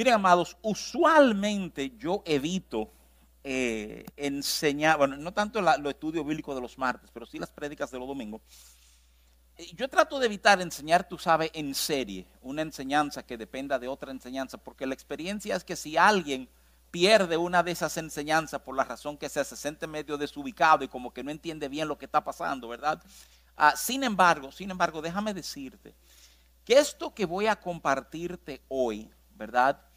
Miren, amados, usualmente yo evito eh, enseñar, bueno, no tanto los estudios bíblicos de los martes, pero sí las prédicas de los domingos. Eh, yo trato de evitar enseñar, tú sabes, en serie, una enseñanza que dependa de otra enseñanza, porque la experiencia es que si alguien pierde una de esas enseñanzas por la razón que sea, se siente medio desubicado y como que no entiende bien lo que está pasando, ¿verdad? Ah, sin embargo, sin embargo, déjame decirte que esto que voy a compartirte hoy, ¿verdad?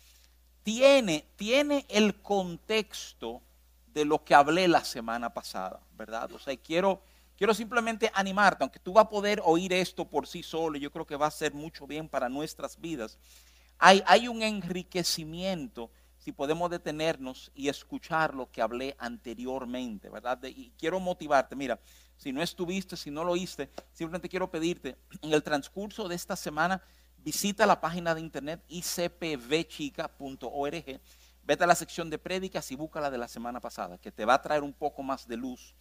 Tiene, tiene el contexto de lo que hablé la semana pasada, ¿verdad? O sea, quiero, quiero simplemente animarte, aunque tú vas a poder oír esto por sí solo, yo creo que va a ser mucho bien para nuestras vidas. Hay, hay un enriquecimiento si podemos detenernos y escuchar lo que hablé anteriormente, ¿verdad? y quiero motivarte, mira, si no estuviste, si no lo oíste, simplemente quiero pedirte, en el transcurso de esta semana, visita la página de internet icpvchica.org, vete a la sección de prédicas y busca la de la semana pasada, que te va a traer un poco más de luz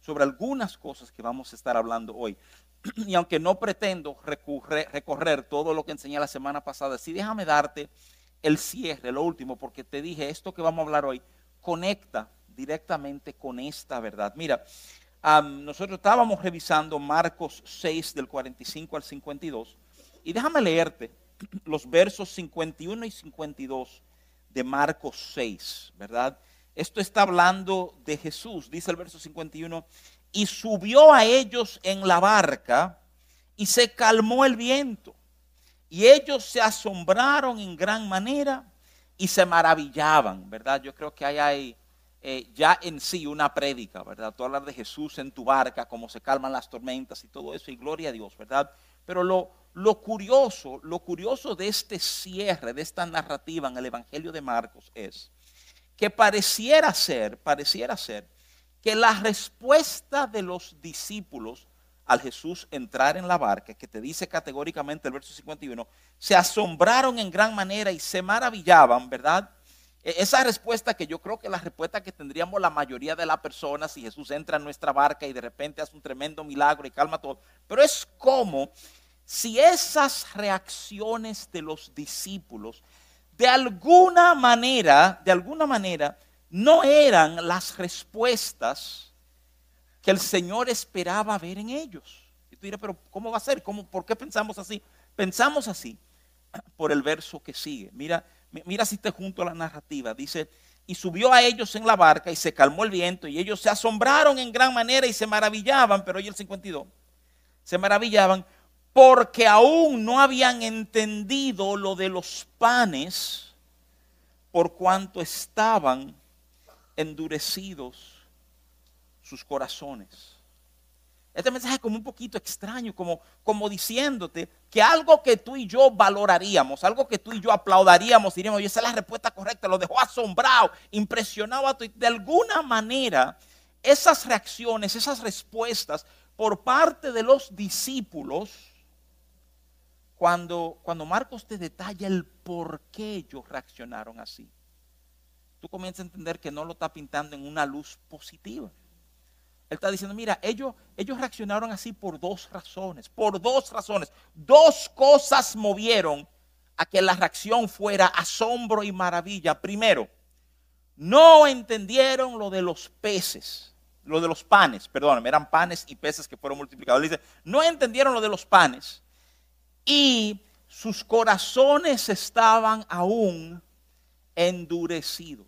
sobre algunas cosas que vamos a estar hablando hoy. Y aunque no pretendo recorrer todo lo que enseñé la semana pasada, sí déjame darte el cierre, lo último, porque te dije, esto que vamos a hablar hoy conecta directamente con esta verdad. Mira, nosotros estábamos revisando Marcos 6 del 45 al 52 y déjame leerte los versos 51 y 52 de Marcos 6, ¿verdad? Esto está hablando de Jesús, dice el verso 51, y subió a ellos en la barca y se calmó el viento y ellos se asombraron en gran manera y se maravillaban, ¿verdad? Yo creo que ahí hay eh, ya en sí una prédica, ¿verdad? Tú hablas de Jesús en tu barca, cómo se calman las tormentas y todo eso, y gloria a Dios, ¿verdad? Pero lo, lo curioso, lo curioso de este cierre, de esta narrativa en el Evangelio de Marcos es que pareciera ser, pareciera ser que la respuesta de los discípulos al Jesús entrar en la barca, que te dice categóricamente el verso 51, se asombraron en gran manera y se maravillaban, ¿verdad? E, esa respuesta que yo creo que la respuesta que tendríamos la mayoría de las personas si Jesús entra en nuestra barca y de repente hace un tremendo milagro y calma todo. Pero es como si esas reacciones de los discípulos de alguna manera, de alguna manera, no eran las respuestas que el Señor esperaba ver en ellos. Y tú dirás, pero ¿cómo va a ser? ¿Cómo, ¿Por qué pensamos así? Pensamos así por el verso que sigue. Mira, mira si te junto a la narrativa. Dice, y subió a ellos en la barca y se calmó el viento y ellos se asombraron en gran manera y se maravillaban, pero hoy el 52, se maravillaban porque aún no habían entendido lo de los panes por cuanto estaban endurecidos sus corazones. Este mensaje es como un poquito extraño, como, como diciéndote que algo que tú y yo valoraríamos, algo que tú y yo aplaudaríamos, diríamos, oye, esa es la respuesta correcta, lo dejó asombrado, impresionado a tu. De alguna manera, esas reacciones, esas respuestas por parte de los discípulos, cuando, cuando Marcos te detalla el por qué ellos reaccionaron así, tú comienzas a entender que no lo está pintando en una luz positiva. Él está diciendo, mira, ellos, ellos reaccionaron así por dos razones, por dos razones. Dos cosas movieron a que la reacción fuera asombro y maravilla. Primero, no entendieron lo de los peces, lo de los panes, perdón, eran panes y peces que fueron multiplicados. dice, no entendieron lo de los panes y sus corazones estaban aún endurecidos.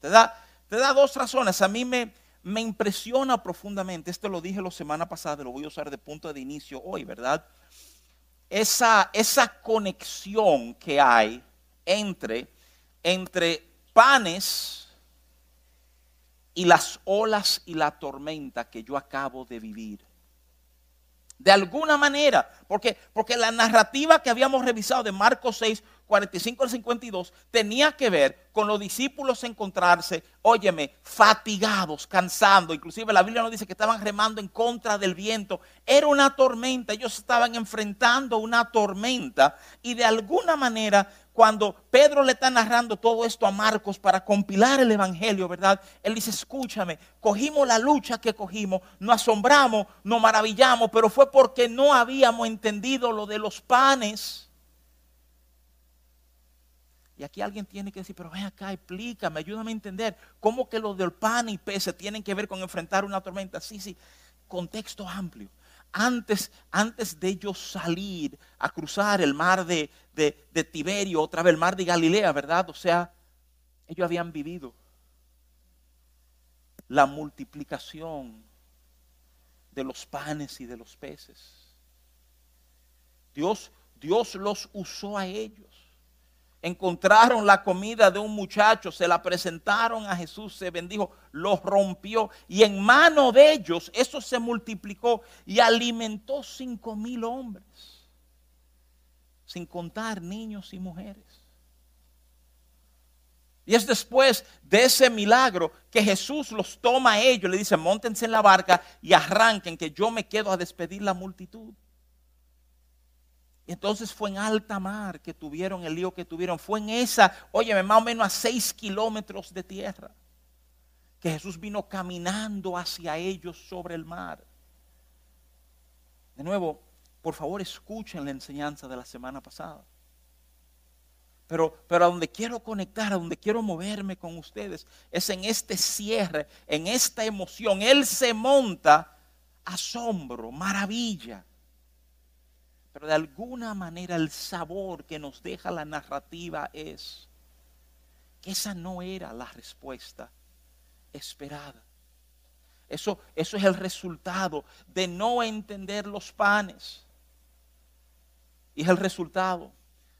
Te da, te da dos razones. A mí me, me impresiona profundamente, esto lo dije la semana pasada, lo voy a usar de punto de inicio hoy, ¿verdad? Esa, esa conexión que hay entre, entre panes y las olas y la tormenta que yo acabo de vivir. De alguna manera, porque, porque la narrativa que habíamos revisado de Marcos 6 45 al 52 tenía que ver con los discípulos encontrarse, óyeme, fatigados, cansando. Inclusive la Biblia nos dice que estaban remando en contra del viento. Era una tormenta, ellos estaban enfrentando una tormenta y de alguna manera cuando Pedro le está narrando todo esto a Marcos para compilar el Evangelio, ¿verdad? Él dice, escúchame, cogimos la lucha que cogimos, nos asombramos, nos maravillamos, pero fue porque no habíamos entendido lo de los panes Y aquí alguien tiene que decir, pero ven acá, explícame, ayúdame a entender cómo que lo del pan y peces tienen que ver con enfrentar una tormenta. Sí, sí, contexto amplio. Antes, antes de ellos salir a cruzar el mar de, de Tiberio, otra vez el mar de Galilea, ¿verdad? O sea, ellos habían vivido la multiplicación de los panes y de los peces. Dios, Dios los usó a ellos. Encontraron la comida de un muchacho, se la presentaron a Jesús, se bendijo, los rompió y en mano de ellos eso se multiplicó y alimentó cinco mil hombres, sin contar niños y mujeres. Y es después de ese milagro que Jesús los toma a ellos, le dice, montense en la barca y arranquen, que yo me quedo a despedir la multitud. Y entonces fue en alta mar que tuvieron el lío que tuvieron. Fue en esa, oye, más o menos a seis kilómetros de tierra, que Jesús vino caminando hacia ellos sobre el mar. De nuevo, por favor escuchen la enseñanza de la semana pasada. Pero, pero a donde quiero conectar, a donde quiero moverme con ustedes, es en este cierre, en esta emoción. Él se monta asombro, maravilla. Pero de alguna manera el sabor que nos deja la narrativa es que esa no era la respuesta esperada. Eso, eso es el resultado de no entender los panes. Y es el resultado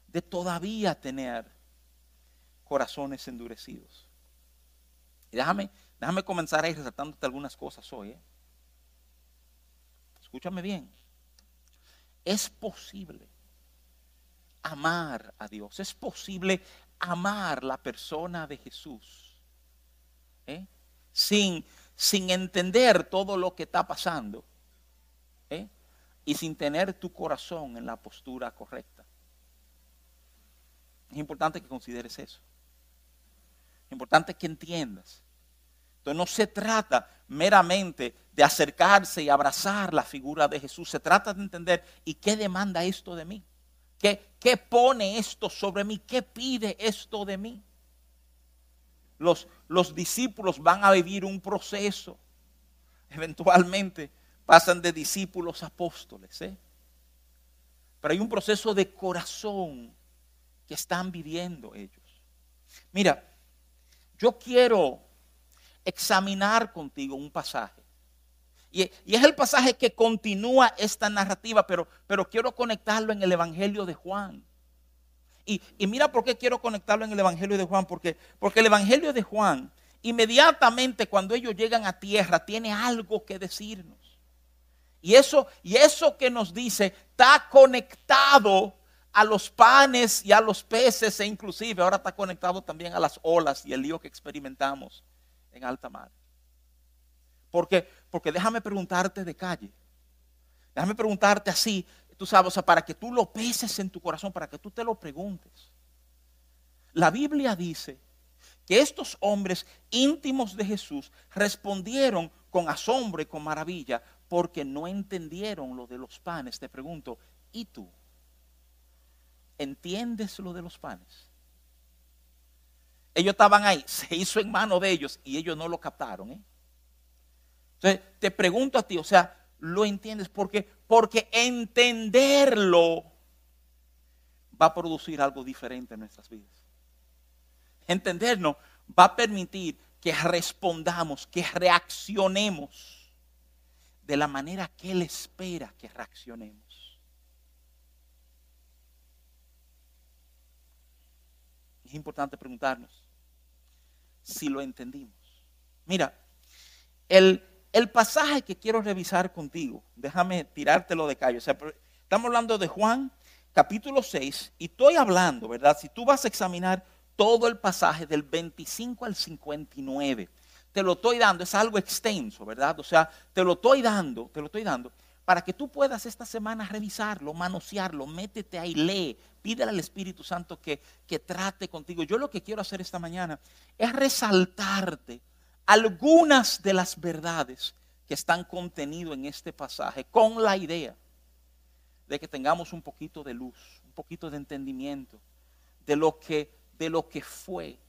de todavía tener corazones endurecidos. Y déjame, déjame comenzar ahí resaltándote algunas cosas hoy. ¿eh? Escúchame bien. Es posible amar a Dios. Es posible amar la persona de Jesús. ¿eh? Sin, sin entender todo lo que está pasando. ¿eh? Y sin tener tu corazón en la postura correcta. Es importante que consideres eso. Es importante que entiendas. Entonces no se trata meramente de acercarse y abrazar la figura de Jesús. Se trata de entender, ¿y qué demanda esto de mí? ¿Qué, qué pone esto sobre mí? ¿Qué pide esto de mí? Los, los discípulos van a vivir un proceso. Eventualmente pasan de discípulos a apóstoles. ¿eh? Pero hay un proceso de corazón que están viviendo ellos. Mira, yo quiero examinar contigo un pasaje. Y, es el pasaje que continúa esta narrativa, pero, pero quiero conectarlo en el Evangelio de Juan. Y, mira por qué quiero conectarlo en el Evangelio de Juan, porque, porque el Evangelio de Juan, inmediatamente cuando ellos llegan a tierra, tiene algo que decirnos. Y eso, y eso que nos dice está conectado a los panes y a los peces e inclusive ahora está conectado también a las olas y el lío que experimentamos en alta mar. Porque, porque déjame preguntarte de calle. Déjame preguntarte así, tú sabes, o sea, para que tú lo peses en tu corazón, para que tú te lo preguntes. La Biblia dice que estos hombres íntimos de Jesús respondieron con asombro y con maravilla porque no entendieron lo de los panes. Te pregunto, ¿y tú? ¿Entiendes lo de los panes? Ellos estaban ahí, se hizo en mano de ellos y ellos no lo captaron. ¿eh? Entonces, te pregunto a ti, o sea, ¿lo entiendes? Porque, porque entenderlo va a producir algo diferente en nuestras vidas. Entendernos va a permitir que respondamos, que reaccionemos de la manera que Él espera que reaccionemos. es importante preguntarnos si lo entendimos. Mira, el, el pasaje que quiero revisar contigo, déjame tirártelo de callo. estamos hablando de Juan capítulo 6 y estoy hablando, ¿verdad? Si tú vas a examinar todo el pasaje del 25 al 59, te lo estoy dando, es algo extenso, ¿verdad? O sea, te lo estoy dando, te lo estoy dando para que tú puedas esta semana revisarlo, manosearlo, métete ahí, lee, pídele al Espíritu Santo que, que trate contigo. Yo lo que quiero hacer esta mañana es resaltarte algunas de las verdades que están contenidas en este pasaje con la idea de que tengamos un poquito de luz, un poquito de entendimiento de lo que de lo que fue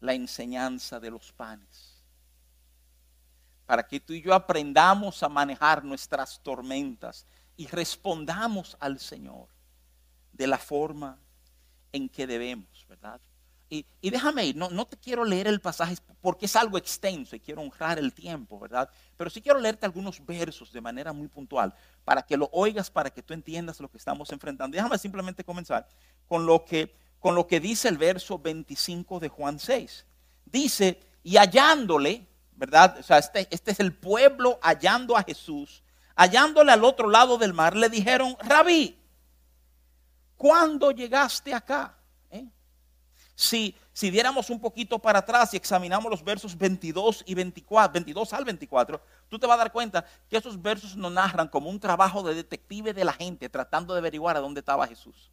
la enseñanza de los panes. Para que tú y yo aprendamos a manejar nuestras tormentas y respondamos al Señor de la forma en que debemos, ¿verdad? Y, déjame ir, no, no te quiero leer el pasaje porque es algo extenso y quiero honrar el tiempo, ¿verdad? Pero sí quiero leerte algunos versos de manera muy puntual para que lo oigas, para que tú entiendas lo que estamos enfrentando. Déjame simplemente comenzar con lo que, con lo que dice el verso 25 de Juan 6. Dice, y hallándole, ¿verdad? O sea, este, este es el pueblo hallando a Jesús, hallándole al otro lado del mar, le dijeron, rabí, ¿cuándo llegaste acá? Si, si diéramos un poquito para atrás y examinamos los versos 22 y 24, 22 al 24, tú te vas a dar cuenta que esos versos nos narran como un trabajo de detective de la gente tratando de averiguar a dónde estaba Jesús.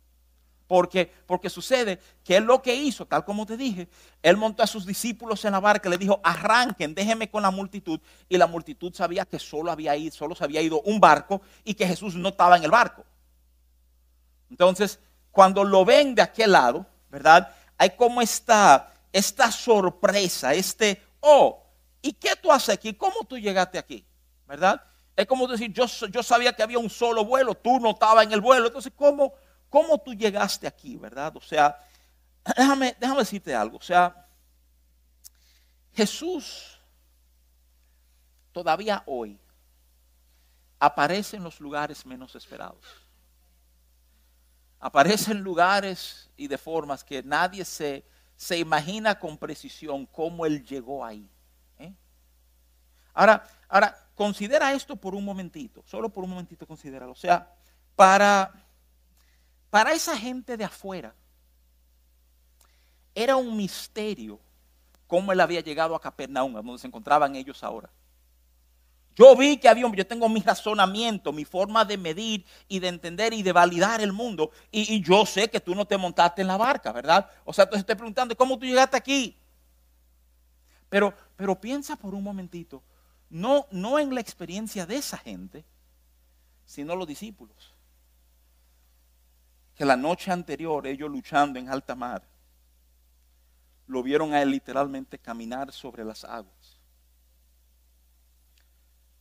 Porque, porque sucede que él lo que hizo, tal como te dije, él montó a sus discípulos en la barca, le dijo, arranquen, déjenme con la multitud. Y la multitud sabía que solo, había ido, solo se había ido un barco y que Jesús no estaba en el barco. Entonces, cuando lo ven de aquel lado, ¿verdad? hay como esta, esta sorpresa, este, oh, ¿y qué tú haces aquí? ¿Cómo tú llegaste aquí? ¿Verdad? Es como decir, yo, yo sabía que había un solo vuelo, tú no estabas en el vuelo, entonces, ¿cómo, ¿cómo tú llegaste aquí? ¿Verdad? O sea, déjame, déjame decirte algo, o sea, Jesús todavía hoy aparece en los lugares menos esperados aparece en lugares y de formas que nadie se, se imagina con precisión cómo Él llegó ahí. ¿eh? Ahora, ahora, considera esto por un momentito, solo por un momentito considéralo. O sea, para, para esa gente de afuera, era un misterio cómo Él había llegado a Capernaum, donde se encontraban ellos ahora. Yo vi que había, yo tengo mi razonamiento, mi forma de medir y de entender y de validar el mundo. Y, yo sé que tú no te montaste en la barca, ¿verdad? O sea, te estoy preguntando, ¿cómo tú llegaste aquí? Pero, pero piensa por un momentito, no, no en la experiencia de esa gente, sino los discípulos. Que la noche anterior, ellos luchando en alta mar, lo vieron a él literalmente caminar sobre las aguas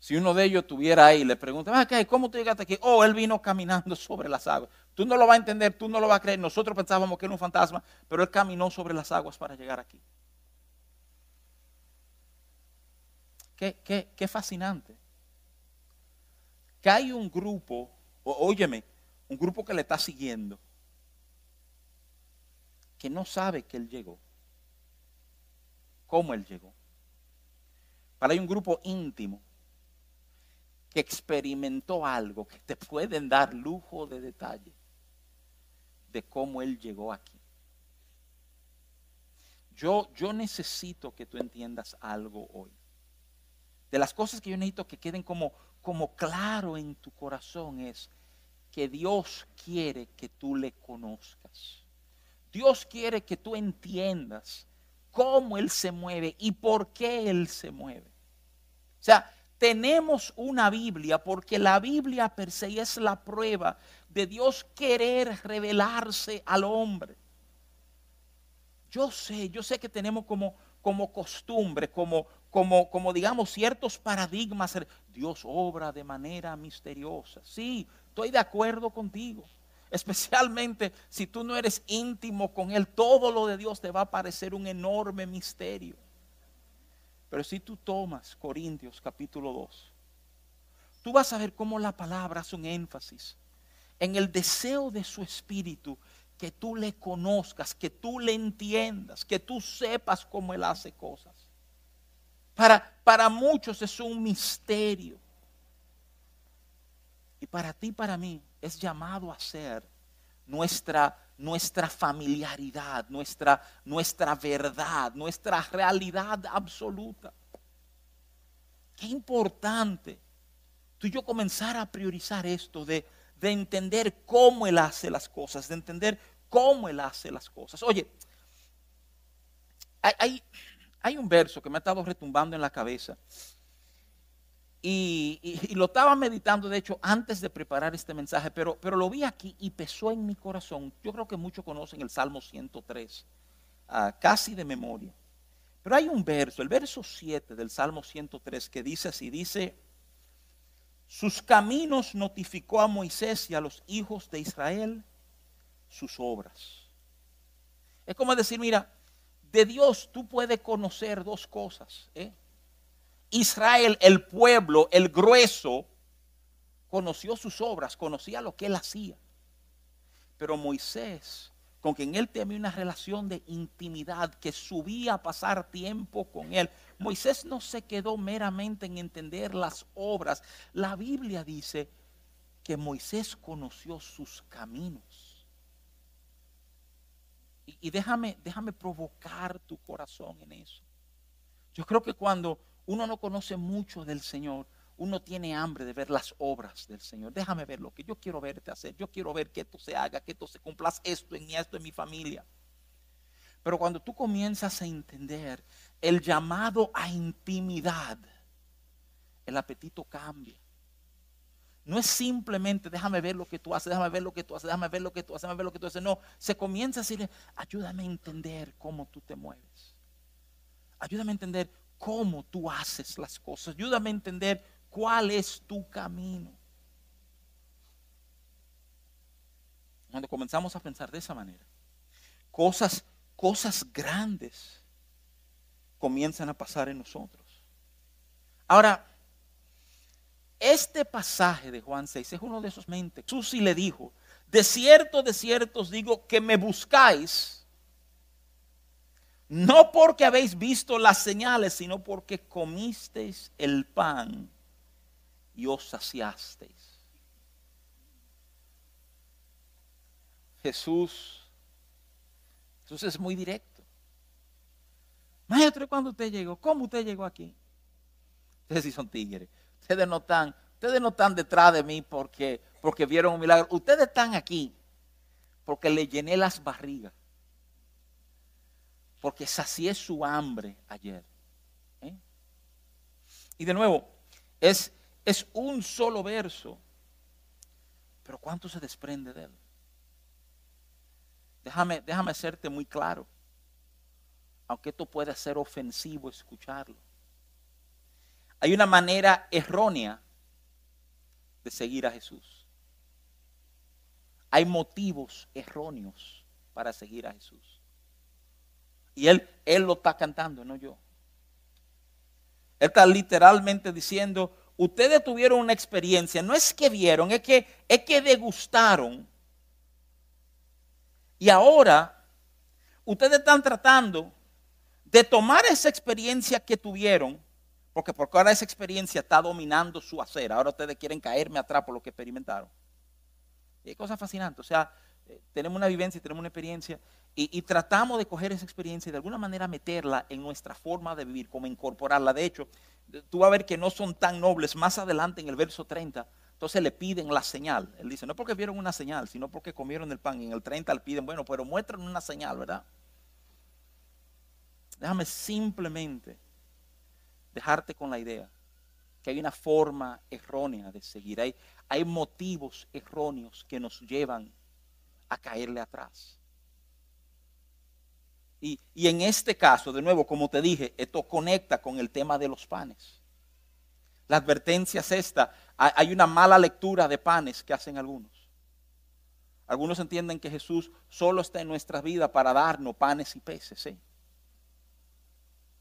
si uno de ellos estuviera ahí le pregunta, ah, ¿cómo tú llegaste aquí? Oh, él vino caminando sobre las aguas. Tú no lo vas a entender, tú no lo vas a creer. Nosotros pensábamos que era un fantasma, pero él caminó sobre las aguas para llegar aquí. Qué, qué, fascinante. Que hay un grupo, óyeme, un grupo que le está siguiendo, que no sabe que él llegó, cómo él llegó. Para hay un grupo íntimo que experimentó algo, que te pueden dar lujo de detalle de cómo Él llegó aquí. Yo, yo necesito que tú entiendas algo hoy. De las cosas que yo necesito que queden como, como claro en tu corazón es que Dios quiere que tú le conozcas. Dios quiere que tú entiendas cómo Él se mueve y por qué Él se mueve. O sea, tenemos una Biblia porque la Biblia per se es la prueba de Dios querer revelarse al hombre. Yo sé, yo sé que tenemos como, como costumbre, como, como, como digamos ciertos paradigmas. Dios obra de manera misteriosa. Sí, estoy de acuerdo contigo. Especialmente si tú no eres íntimo con Él, todo lo de Dios te va a parecer un enorme misterio. Pero si tú tomas Corintios capítulo 2, tú vas a ver cómo la palabra hace un énfasis en el deseo de su espíritu que tú le conozcas, que tú le entiendas, que tú sepas cómo él hace cosas. Para, para muchos es un misterio. Y para ti, para mí, es llamado a ser nuestra nuestra familiaridad, nuestra, nuestra verdad, nuestra realidad absoluta. Qué importante tú y yo comenzar a priorizar esto de, de entender cómo Él hace las cosas, de entender cómo Él hace las cosas. Oye, hay, hay un verso que me ha estado retumbando en la cabeza Y, lo estaba meditando, de hecho, antes de preparar este mensaje, pero, pero lo vi aquí y pesó en mi corazón. Yo creo que muchos conocen el Salmo 103, ah, casi de memoria. Pero hay un verso, el verso 7 del Salmo 103, que dice así, dice, sus caminos notificó a Moisés y a los hijos de Israel sus obras. Es como decir, mira, de Dios tú puedes conocer dos cosas. ¿eh? Israel, el pueblo, el grueso, conoció sus obras, conocía lo que él hacía. Pero Moisés, con quien él tenía una relación de intimidad, que subía a pasar tiempo con él, Moisés no se quedó meramente en entender las obras. La Biblia dice que Moisés conoció sus caminos. Y, déjame, déjame provocar tu corazón en eso. Yo creo que cuando uno no conoce mucho del Señor, uno tiene hambre de ver las obras del Señor. Déjame ver lo que yo quiero verte hacer. Yo quiero ver que esto se haga, que esto se cumpla, esto en esto en mi familia. Pero cuando tú comienzas a entender el llamado a intimidad, el apetito cambia. No es simplemente déjame ver lo que tú haces, déjame ver lo que tú haces, déjame ver lo que tú haces, déjame ver lo que tú haces. No, se comienza a decirle, ayúdame a entender cómo tú te mueves. Ayúdame a entender cómo tú haces las cosas. Ayúdame a entender cuál es tu camino. Cuando comenzamos a pensar de esa manera, cosas, cosas grandes comienzan a pasar en nosotros. Ahora, este pasaje de Juan 6 es uno de esos mentes. Jesús sí le dijo, de cierto, de cierto os digo que me buscáis no porque habéis visto las señales, sino porque comisteis el pan y os saciasteis. Jesús, Jesús es muy directo. Maestro, ¿cuándo usted llegó? ¿Cómo usted llegó aquí? Ustedes sí son tigres. Ustedes no están, ustedes no están detrás de mí porque, porque vieron un milagro. Ustedes están aquí porque le llené las barrigas porque sacié su hambre ayer. ¿eh? Y de nuevo, es, es un solo verso, pero ¿cuánto se desprende de él? Déjame, déjame hacerte muy claro, aunque esto pueda ser ofensivo escucharlo. Hay una manera errónea de seguir a Jesús. Hay motivos erróneos para seguir a Jesús. Y él, él lo está cantando, no yo. Él está literalmente diciendo, ustedes tuvieron una experiencia, no es que vieron, es que, es que degustaron. Y ahora ustedes están tratando de tomar esa experiencia que tuvieron, porque porque ahora esa experiencia está dominando su hacer. Ahora ustedes quieren caerme atrás por lo que experimentaron. Y hay cosas fascinantes. O sea, eh, tenemos una vivencia, tenemos una experiencia y, tratamos de coger esa experiencia y de alguna manera meterla en nuestra forma de vivir, como incorporarla. De hecho, tú vas a ver que no son tan nobles. Más adelante en el verso 30, entonces le piden la señal. Él dice, no porque vieron una señal, sino porque comieron el pan. Y en el 30 le piden, bueno, pero muestran una señal, ¿verdad? Déjame simplemente dejarte con la idea que hay una forma errónea de seguir. Hay, hay motivos erróneos que nos llevan a caerle atrás. Y, en este caso, de nuevo, como te dije, esto conecta con el tema de los panes. La advertencia es esta. Hay una mala lectura de panes que hacen algunos. Algunos entienden que Jesús solo está en nuestra vida para darnos panes y peces. ¿eh?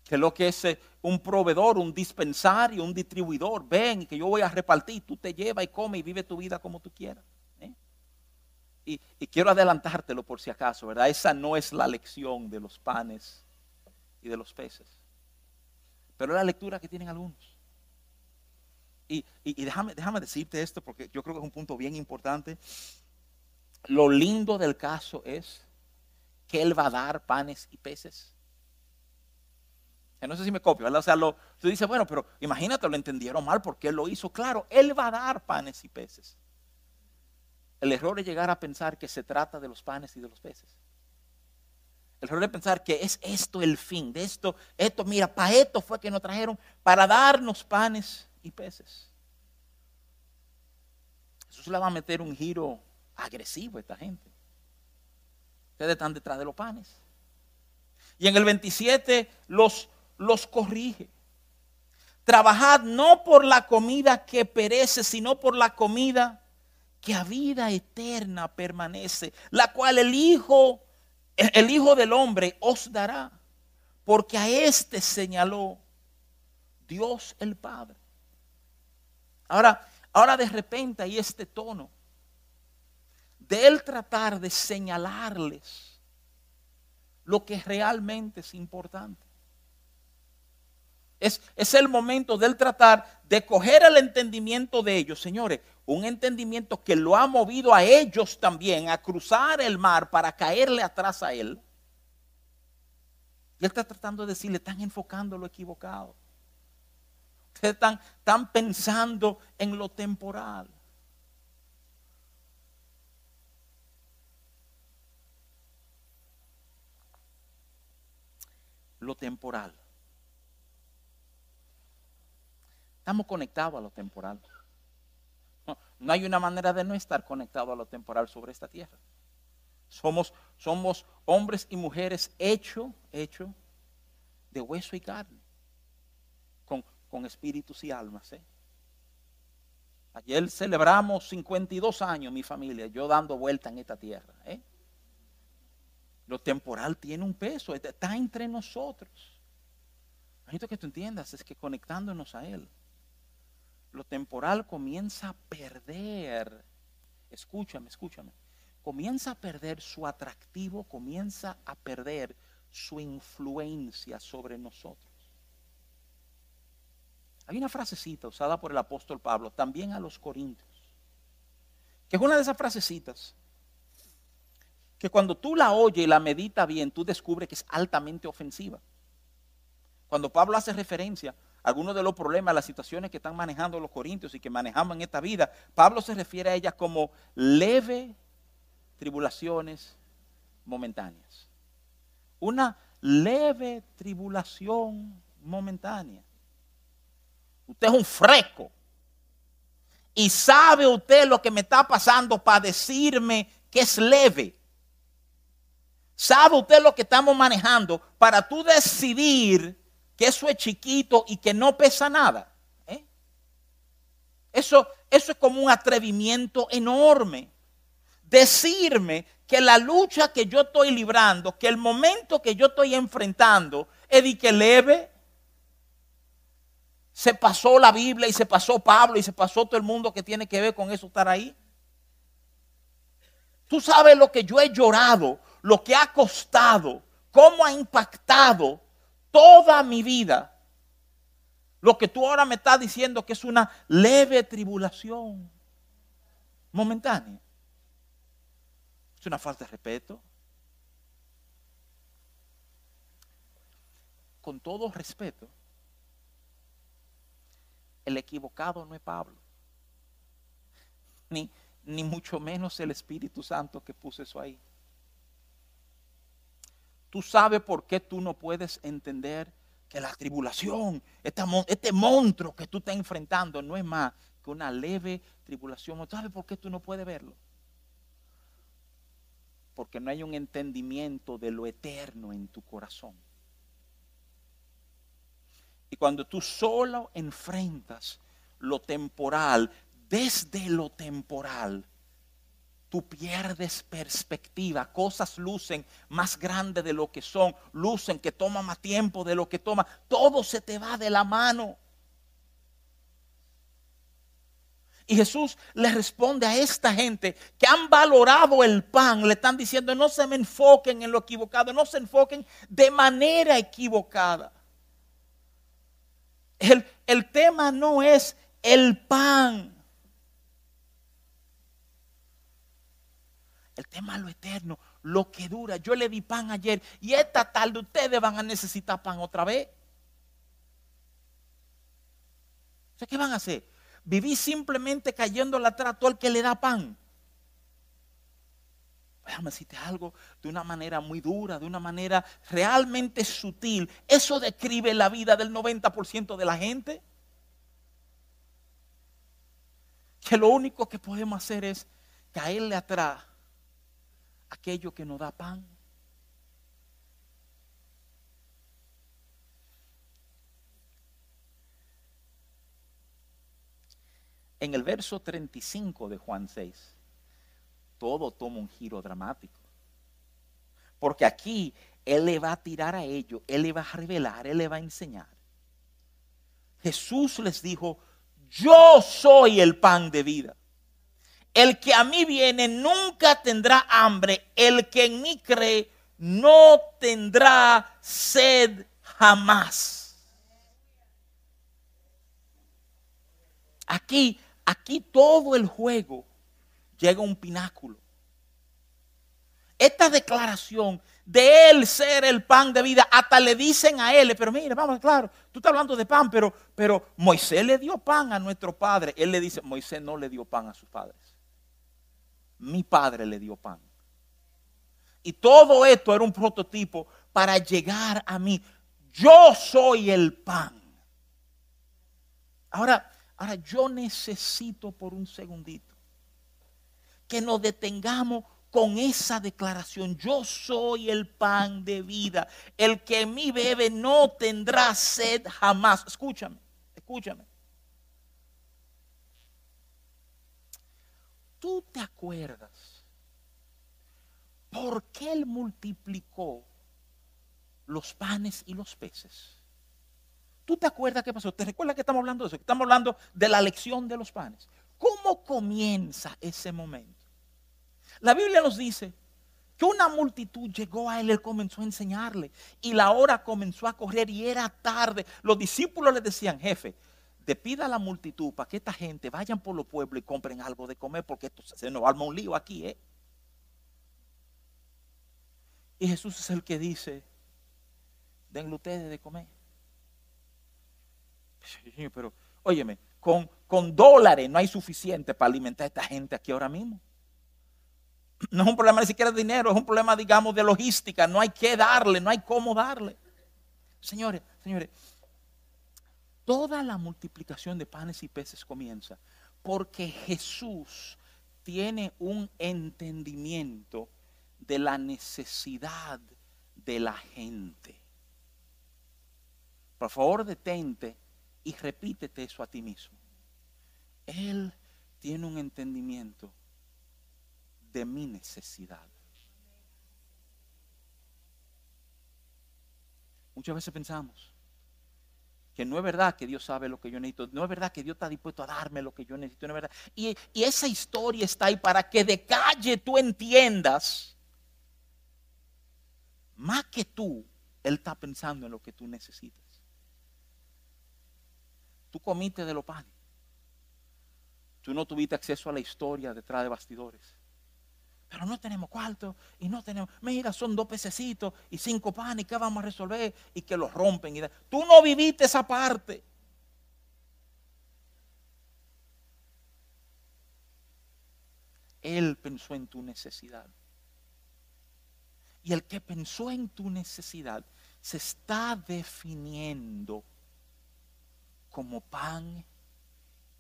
Que lo que es eh, un proveedor, un dispensario, un distribuidor. Ven, que yo voy a repartir. Tú te llevas y come y vive tu vida como tú quieras. Y, quiero adelantártelo por si acaso, ¿verdad? Esa no es la lección de los panes y de los peces. Pero es la lectura que tienen algunos. Y, déjame decirte esto porque yo creo que es un punto bien importante. Lo lindo del caso es que Él va a dar panes y peces. No sé si me copio, ¿verdad? O sea, tú dices, bueno, pero imagínate, lo entendieron mal porque Él lo hizo. Claro, Él va a dar panes y peces. El error es llegar a pensar que se trata de los panes y de los peces. El error es pensar que es esto el fin, de esto, esto, mira, para esto fue que nos trajeron, para darnos panes y peces. Jesús le va a meter un giro agresivo a esta gente. Ustedes están detrás de los panes. Y en el 27 los, los corrige. Trabajad no por la comida que perece, sino por la comida que a vida eterna permanece, la cual el Hijo, el Hijo del Hombre os dará, porque a este señaló Dios el Padre. Ahora, ahora de repente hay este tono de él tratar de señalarles lo que realmente es importante. Es, el momento de él tratar de coger el entendimiento de ellos, señores, un entendimiento que lo ha movido a ellos también a cruzar el mar para caerle atrás a él. Y él está tratando de decirle, están enfocando lo equivocado. Ustedes están, están pensando en lo temporal. Lo temporal. Estamos conectados a lo temporal. No, hay una manera de no estar conectado a lo temporal sobre esta tierra. Somos, somos hombres y mujeres hechos hecho de hueso y carne, con, con espíritus y almas. ¿eh? Ayer celebramos 52 años, mi familia, yo dando vuelta en esta tierra. ¿eh? Lo temporal tiene un peso, está entre nosotros. Lo que tú entiendas es que conectándonos a Él, temporal comienza a perder, escúchame, escúchame, comienza a perder su atractivo, comienza a perder su influencia sobre nosotros. Hay una frasecita usada por el apóstol Pablo, también a los corintios, que es una de esas frasecitas que cuando tú la oyes y la meditas bien, tú descubres que es altamente ofensiva. Cuando Pablo hace referencia algunos de los problemas, las situaciones que están manejando los corintios y que manejamos en esta vida, Pablo se refiere a ellas como leve tribulaciones momentáneas. Una leve tribulación momentánea. Usted es un fresco. Y sabe usted lo que me está pasando para decirme que es leve. Sabe usted lo que estamos manejando para tú decidir que eso es chiquito y que no pesa nada. ¿eh? Eso, eso es como un atrevimiento enorme. Decirme que la lucha que yo estoy librando, que el momento que yo estoy enfrentando es de que leve. Se pasó la Biblia y se pasó Pablo y se pasó todo el mundo que tiene que ver con eso estar ahí. Tú sabes lo que yo he llorado, lo que ha costado, cómo ha impactado toda mi vida. Lo que tú ahora me estás diciendo que es una leve tribulación momentánea. Es una falta de respeto. Con todo respeto, el equivocado no es Pablo, ni, ni mucho menos el Espíritu Santo que puso eso ahí. Tú sabes por qué tú no puedes entender que la tribulación, este monstruo que tú estás enfrentando no es más que una leve tribulación. ¿Sabes por qué tú no puedes verlo? Porque no hay un entendimiento de lo eterno en tu corazón. Y cuando tú solo enfrentas lo temporal, desde lo temporal, tú pierdes perspectiva. Cosas lucen más grandes de lo que son, lucen que toma más tiempo de lo que toma. Todo se te va de la mano. Y Jesús le responde a esta gente que han valorado el pan, le están diciendo no se me enfoquen en lo equivocado, no se enfoquen de manera equivocada. El, el tema no es el pan. El tema es lo eterno, lo que dura. Yo le di pan ayer y esta tarde ustedes van a necesitar pan otra vez. ¿qué van a hacer? Vivir simplemente cayendo atrás todo el que le da pan. Déjame decirte algo de una manera muy dura, de una manera realmente sutil. Eso describe la vida del 90% de la gente. que lo único que podemos hacer es caerle atrás aquello que nos da pan. En el verso 35 de Juan 6, todo toma un giro dramático. Porque aquí Él le va a tirar a ellos, Él le va a revelar, Él le va a enseñar. Jesús les dijo, yo soy el pan de vida. El que a mí viene nunca tendrá hambre. El que en mí cree no tendrá sed jamás. Aquí, aquí todo el juego llega a un pináculo. Esta declaración de él ser el pan de vida, hasta le dicen a él, pero mire, vamos, claro, tú estás hablando de pan, pero, pero Moisés le dio pan a nuestro padre. Él le dice, Moisés no le dio pan a sus padres. Mi padre le dio pan. Y todo esto era un prototipo para llegar a mí. Yo soy el pan. Ahora, ahora yo necesito por un segundito que nos detengamos con esa declaración, yo soy el pan de vida, el que mí bebe no tendrá sed jamás. Escúchame, escúchame. ¿Tú te acuerdas por qué él multiplicó los panes y los peces? ¿Tú te acuerdas qué pasó? ¿Te recuerdas que estamos hablando de eso? estamos hablando de la lección de los panes. ¿Cómo comienza ese momento? La Biblia nos dice que una multitud llegó a él, él comenzó a enseñarle y la hora comenzó a correr y era tarde. Los discípulos le decían, jefe, te pida a la multitud para que esta gente vayan por los pueblos y compren algo de comer porque esto se nos arma un lío aquí, ¿eh? Y Jesús es el que dice, denle ustedes de comer. Pero, óyeme, con, con dólares no hay suficiente para alimentar a esta gente aquí ahora mismo no es un problema ni siquiera de dinero, es un problema, digamos, de logística. No hay que darle, no hay cómo darle. Señores, señores, toda la multiplicación de panes y peces comienza porque Jesús tiene un entendimiento de la necesidad de la gente. Por favor, detente y repítete eso a ti mismo. Él tiene un entendimiento de mi necesidad. Muchas veces pensamos que no es verdad que Dios sabe lo que yo necesito, no es verdad que Dios está dispuesto a darme lo que yo necesito, no es verdad. Y, y esa historia está ahí para que de calle tú entiendas, más que tú, Él está pensando en lo que tú necesitas. Tú comiste de los panes. Tú no tuviste acceso a la historia detrás de bastidores pero no tenemos cuarto y no tenemos, mira, son dos pececitos y cinco panes, ¿qué vamos a resolver? Y que los rompen. Y Tú no viviste esa parte. Él pensó en tu necesidad. Y el que pensó en tu necesidad se está definiendo como pan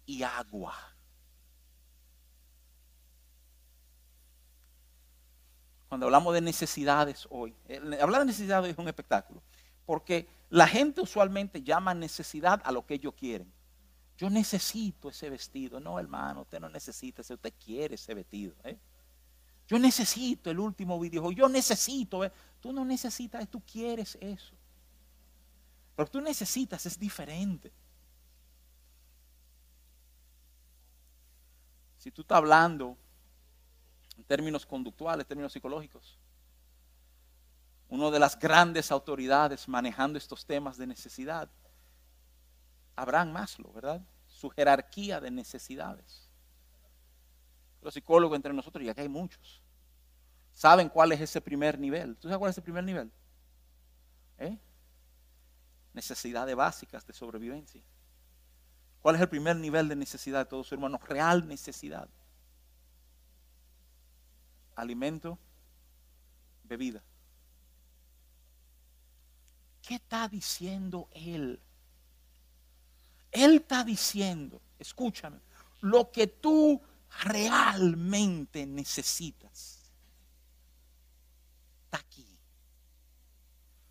y agua. Cuando hablamos de necesidades hoy, hablar de necesidades es un espectáculo, porque la gente usualmente llama necesidad a lo que ellos quieren. Yo necesito ese vestido. No, hermano, usted no necesita ese, usted quiere ese vestido. ¿eh? Yo necesito el último videojuego. Yo necesito. ¿eh? Tú no necesitas, tú quieres eso. Pero tú necesitas, es diferente. Si tú estás hablando en términos conductuales, términos psicológicos. Una de las grandes autoridades manejando estos temas de necesidad, Abraham Maslow, ¿verdad? Su jerarquía de necesidades. Los psicólogos entre nosotros, y acá hay muchos, saben cuál es ese primer nivel. ¿Tú sabes cuál es ese primer nivel? ¿Eh? Necesidades básicas de sobrevivencia. ¿Cuál es el primer nivel de necesidad de todos sus hermanos? Real necesidad alimento, bebida. ¿Qué está diciendo Él? Él está diciendo, escúchame, lo que tú realmente necesitas. Está aquí.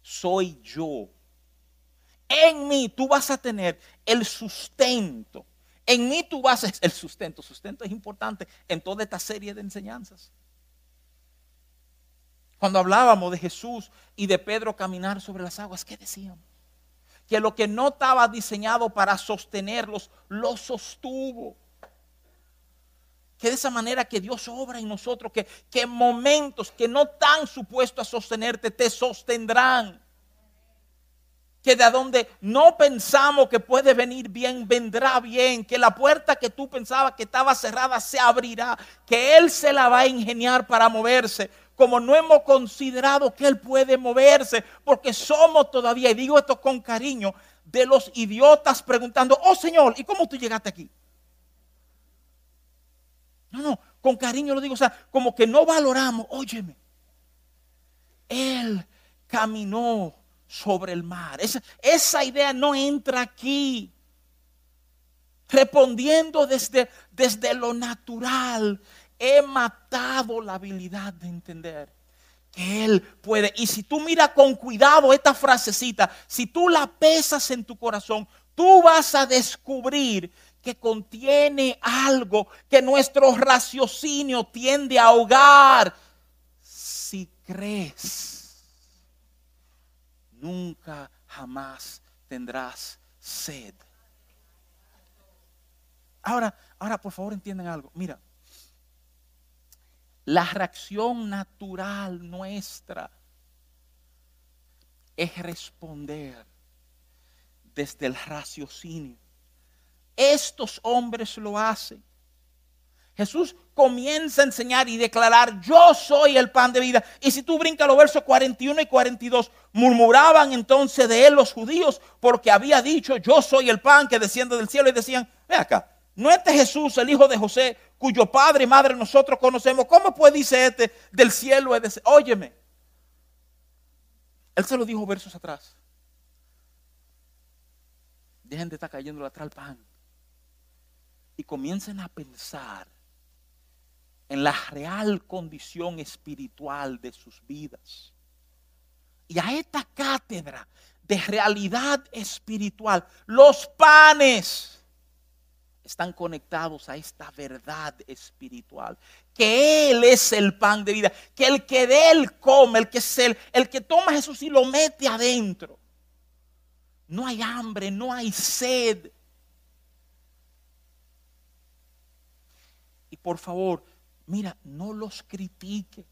Soy yo. En mí tú vas a tener el sustento. En mí tú vas a el sustento. Sustento es importante en toda esta serie de enseñanzas. Cuando hablábamos de Jesús y de Pedro caminar sobre las aguas, ¿qué decíamos? Que lo que no estaba diseñado para sostenerlos, lo sostuvo. Que de esa manera que Dios obra en nosotros, que, que momentos que no están supuestos a sostenerte, te sostendrán que de donde no pensamos que puede venir bien, vendrá bien, que la puerta que tú pensabas que estaba cerrada se abrirá, que Él se la va a ingeniar para moverse, como no hemos considerado que Él puede moverse, porque somos todavía, y digo esto con cariño, de los idiotas preguntando, oh Señor, ¿y cómo tú llegaste aquí? No, no, con cariño lo digo, o sea, como que no valoramos, óyeme, Él caminó sobre el mar. Esa, esa idea no entra aquí. Respondiendo desde, desde lo natural, he matado la habilidad de entender que Él puede. Y si tú miras con cuidado esta frasecita, si tú la pesas en tu corazón, tú vas a descubrir que contiene algo que nuestro raciocinio tiende a ahogar. Si crees nunca jamás tendrás sed. Ahora, ahora por favor entiendan algo. Mira, la reacción natural nuestra es responder desde el raciocinio. Estos hombres lo hacen. Jesús comienza a enseñar y declarar, yo soy el pan de vida. Y si tú brincas los versos 41 y 42, murmuraban entonces de él los judíos porque había dicho, yo soy el pan que desciende del cielo. Y decían, ve acá, no este Jesús, el hijo de José, cuyo padre y madre nosotros conocemos. ¿Cómo pues dice este del cielo? Óyeme. Él se lo dijo versos atrás. Dejen de estar cayendo atrás al pan. Y comiencen a pensar en la real condición espiritual de sus vidas. Y a esta cátedra de realidad espiritual, los panes están conectados a esta verdad espiritual, que Él es el pan de vida, que el que de Él come, el que es Él, el que toma a Jesús y lo mete adentro. No hay hambre, no hay sed. Y por favor, mira, no los critique.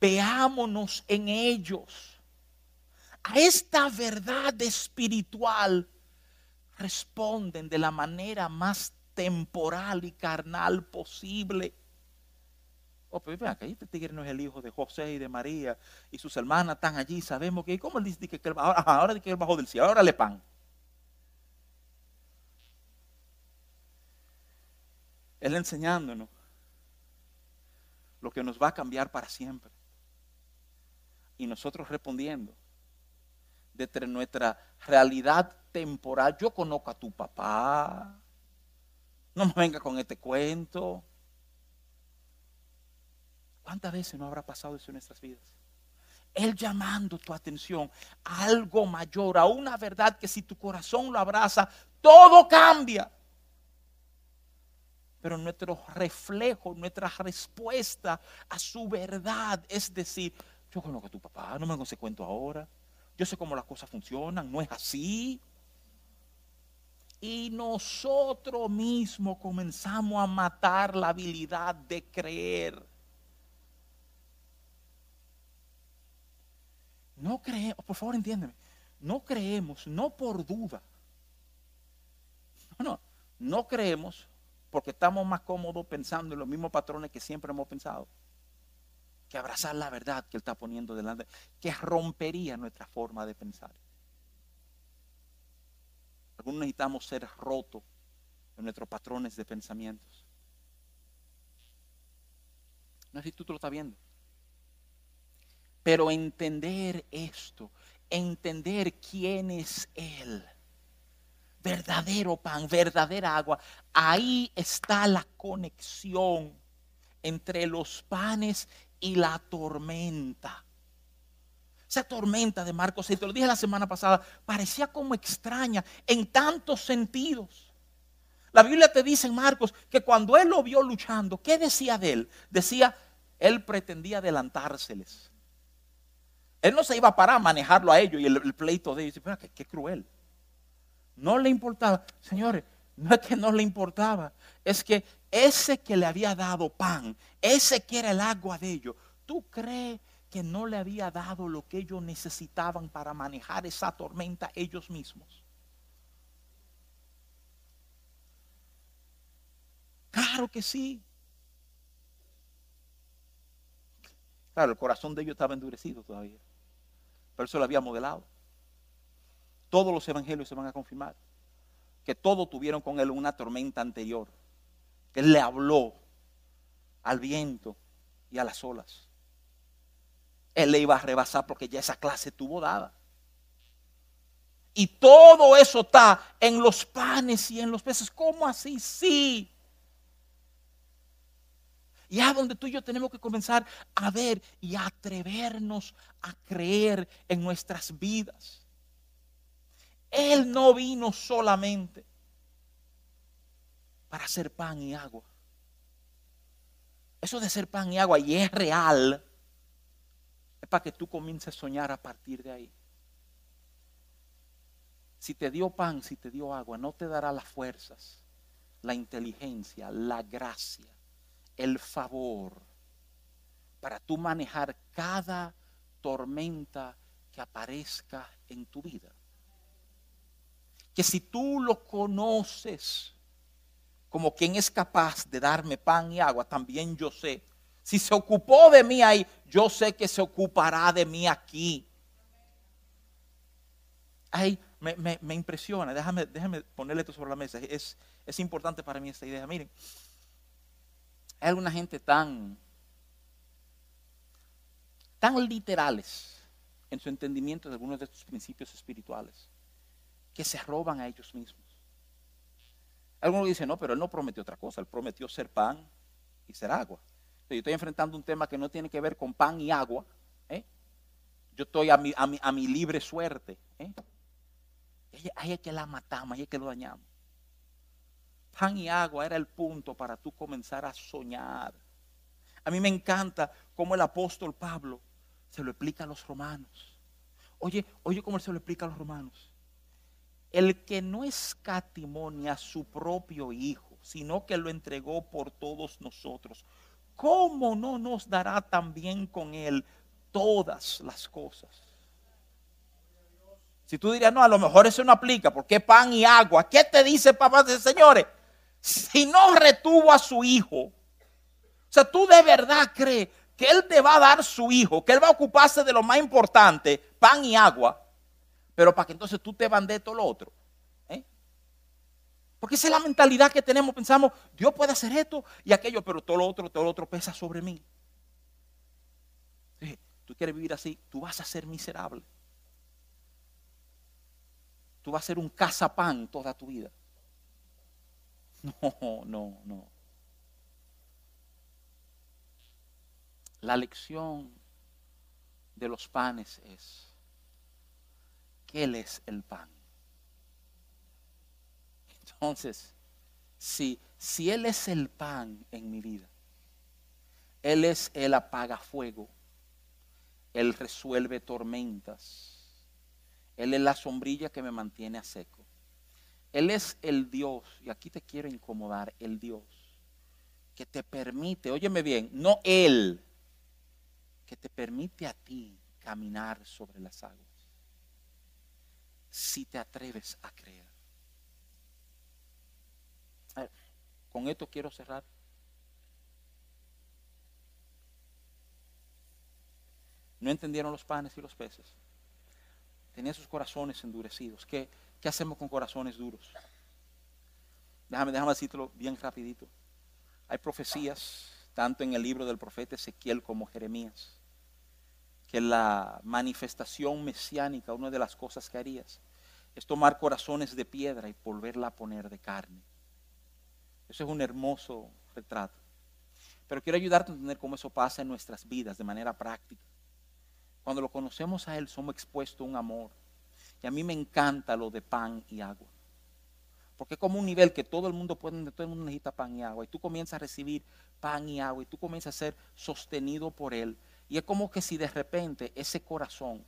Veámonos en ellos. A esta verdad espiritual responden de la manera más temporal y carnal posible. Oh, pero que este tigre no es el hijo de José y de María y sus hermanas están allí. Sabemos que, ¿cómo él dice que, ahora, ahora dice que bajó del cielo? Ahora le pan. Él enseñándonos lo que nos va a cambiar para siempre. Y nosotros respondiendo desde nuestra realidad temporal. Yo conozco a tu papá. No me venga con este cuento. ¿Cuántas veces no habrá pasado eso en nuestras vidas? Él llamando tu atención a algo mayor, a una verdad que si tu corazón lo abraza, todo cambia pero nuestro reflejo, nuestra respuesta a su verdad es decir, yo conozco a tu papá, no me hago ese cuento ahora, yo sé cómo las cosas funcionan, no es así. Y nosotros mismos comenzamos a matar la habilidad de creer. No creemos, por favor entiéndeme, no creemos, no por duda. No, no, no creemos porque estamos más cómodos pensando en los mismos patrones que siempre hemos pensado, que abrazar la verdad que Él está poniendo delante, que rompería nuestra forma de pensar. Algunos necesitamos ser rotos en nuestros patrones de pensamientos. No sé si tú lo estás viendo. Pero entender esto, entender quién es Él verdadero pan, verdadera agua. Ahí está la conexión entre los panes y la tormenta. Esa tormenta de Marcos, y te lo dije la semana pasada, parecía como extraña en tantos sentidos. La Biblia te dice en Marcos que cuando él lo vio luchando, ¿qué decía de él? Decía, él pretendía adelantárseles. Él no se iba a parar a manejarlo a ellos y el, pleito de ellos. Qué cruel. No le importaba. Señores, no es que no le importaba. Es que ese que le había dado pan, ese que era el agua de ellos, ¿tú crees que no le había dado lo que ellos necesitaban para manejar esa tormenta ellos mismos? Claro que sí. Claro, el corazón de ellos estaba endurecido todavía. Pero eso lo había modelado. Todos los evangelios se van a confirmar. Que todos tuvieron con él una tormenta anterior. Él le habló al viento y a las olas. Él le iba a rebasar porque ya esa clase tuvo dada. Y todo eso está en los panes y en los peces. ¿Cómo así? Sí. Y es donde tú y yo tenemos que comenzar a ver y a atrevernos a creer en nuestras vidas. Él no vino solamente para hacer pan y agua. Eso de ser pan y agua y es real, es para que tú comiences a soñar a partir de ahí. Si te dio pan, si te dio agua, no te dará las fuerzas, la inteligencia, la gracia el favor para tú manejar cada tormenta que aparezca en tu vida. Que si tú lo conoces como quien es capaz de darme pan y agua, también yo sé. Si se ocupó de mí ahí, yo sé que se ocupará de mí aquí. Ay, me, impresiona. Déjame, déjame ponerle esto sobre la mesa. Es, es importante para mí esta idea. Miren, hay alguna gente tan, tan literales en su entendimiento de algunos de estos principios espirituales que se roban a ellos mismos. Algunos dicen, no, pero él no prometió otra cosa, él prometió ser pan y ser agua. yo estoy enfrentando un tema que no tiene que ver con pan y agua. ¿eh? Yo estoy a mi, libre suerte. ¿eh? Ahí es que la matamos, ahí es que lo dañamos pan y agua era el punto para tú comenzar a soñar. A mí me encanta cómo el apóstol Pablo se lo explica a los romanos. Oye, oye cómo se lo explica a los romanos. El que no escatimó ni a su propio hijo, sino que lo entregó por todos nosotros, ¿cómo no nos dará también con él todas las cosas? Si tú dirías, no, a lo mejor eso no aplica, porque pan y agua. ¿Qué te dice papá de señores? si no retuvo a su hijo, o sea, tú de verdad crees que Él te va a dar su hijo, que Él va a ocuparse de lo más importante, pan y agua, pero para que entonces tú te bandes todo lo otro. ¿eh? Porque esa es la mentalidad que tenemos, pensamos, Dios puede hacer esto y aquello, pero todo lo otro, todo lo otro pesa sobre mí. Tú quieres vivir así, tú vas a ser miserable. Tú vas a ser un cazapán toda tu vida. No, no, no. La lección de los panes es Él es el pan. Entonces, si, si Él es el pan en mi vida, Él es el apagafuego, Él resuelve tormentas, Él es la sombrilla que me mantiene a seco. Él es el Dios, y aquí te quiero incomodar, el Dios que te permite, óyeme bien, no Él, que te permite a ti caminar sobre las aguas. Si te atreves a creer. con esto quiero cerrar. No entendieron los panes y los peces. Tenían sus corazones endurecidos. Que ¿Qué hacemos con corazones duros? Déjame, déjame decirlo bien rapidito. Hay profecías, tanto en el libro del profeta Ezequiel como Jeremías, que la manifestación mesiánica, una de las cosas que harías, es tomar corazones de piedra y volverla a poner de carne. Eso es un hermoso retrato. Pero quiero ayudarte a entender cómo eso pasa en nuestras vidas de manera práctica. Cuando lo conocemos a Él, somos expuestos a un amor. Y a mí me encanta lo de pan y agua. Porque es como un nivel que todo el mundo puede, todo el mundo necesita pan y agua. Y tú comienzas a recibir pan y agua y tú comienzas a ser sostenido por Él. Y es como que si de repente ese corazón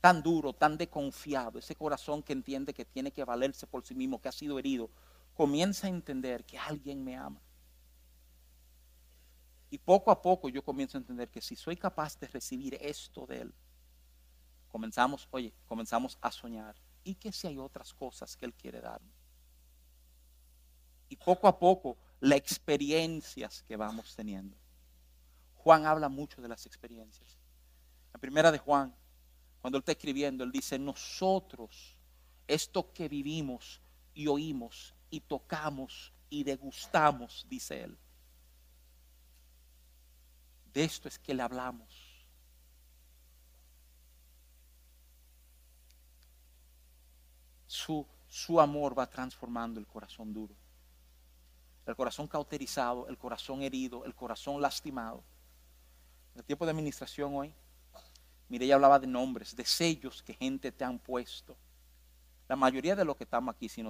tan duro, tan desconfiado, ese corazón que entiende que tiene que valerse por sí mismo, que ha sido herido, comienza a entender que alguien me ama. Y poco a poco yo comienzo a entender que si soy capaz de recibir esto de Él, comenzamos, oye, comenzamos a soñar. ¿Y que si hay otras cosas que Él quiere darme? y poco a poco las experiencias que vamos teniendo. Juan habla mucho de las experiencias. La primera de Juan, cuando él está escribiendo, él dice, nosotros, esto que vivimos y oímos y tocamos y degustamos, dice él, de esto es que le hablamos. Su, su amor va transformando el corazón duro el corazón cauterizado, el corazón herido, el corazón lastimado. En el tiempo de administración hoy, mire, ella hablaba de nombres, de sellos que gente te han puesto. La mayoría de los que estamos aquí, si,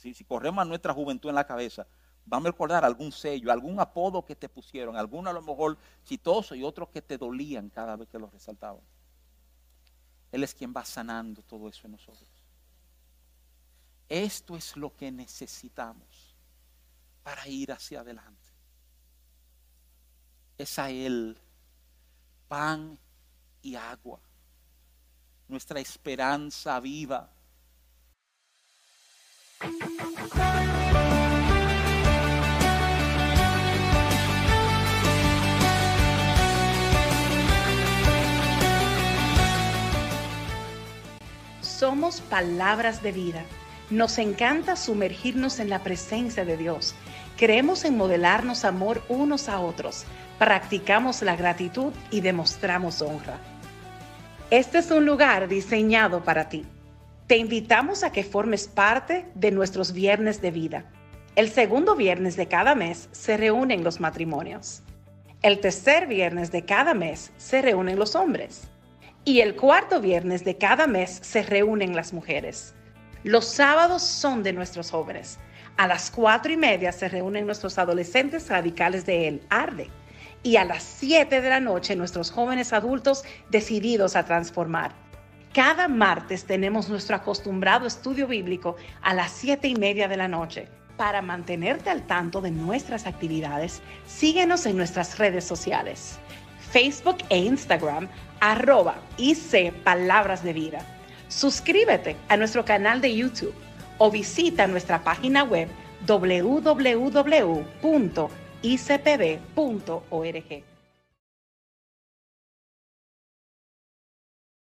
si, si corremos a nuestra juventud en la cabeza, vamos a recordar algún sello, algún apodo que te pusieron, alguno a lo mejor chitoso y otros que te dolían cada vez que los resaltaban. Él es quien va sanando todo eso en nosotros. Esto es lo que necesitamos para ir hacia adelante. Es a Él pan y agua, nuestra esperanza viva. Somos palabras de vida. Nos encanta sumergirnos en la presencia de Dios Creemos en modelarnos amor unos a otros, practicamos la gratitud y demostramos honra. Este es un lugar diseñado para ti. Te invitamos a que formes parte de nuestros viernes de vida. El segundo viernes de cada mes se reúnen los matrimonios. El tercer viernes de cada mes se reúnen los hombres. Y el cuarto viernes de cada mes se reúnen las mujeres. Los sábados son de nuestros jóvenes a las cuatro y media se reúnen nuestros adolescentes radicales de El Arde. Y a las siete de la noche nuestros jóvenes adultos decididos a transformar. Cada martes tenemos nuestro acostumbrado estudio bíblico a las siete y media de la noche. Para mantenerte al tanto de nuestras actividades, síguenos en nuestras redes sociales. Facebook e Instagram, arroba IC Palabras de Vida. Suscríbete a nuestro canal de YouTube o visita nuestra página web www.icpb.org.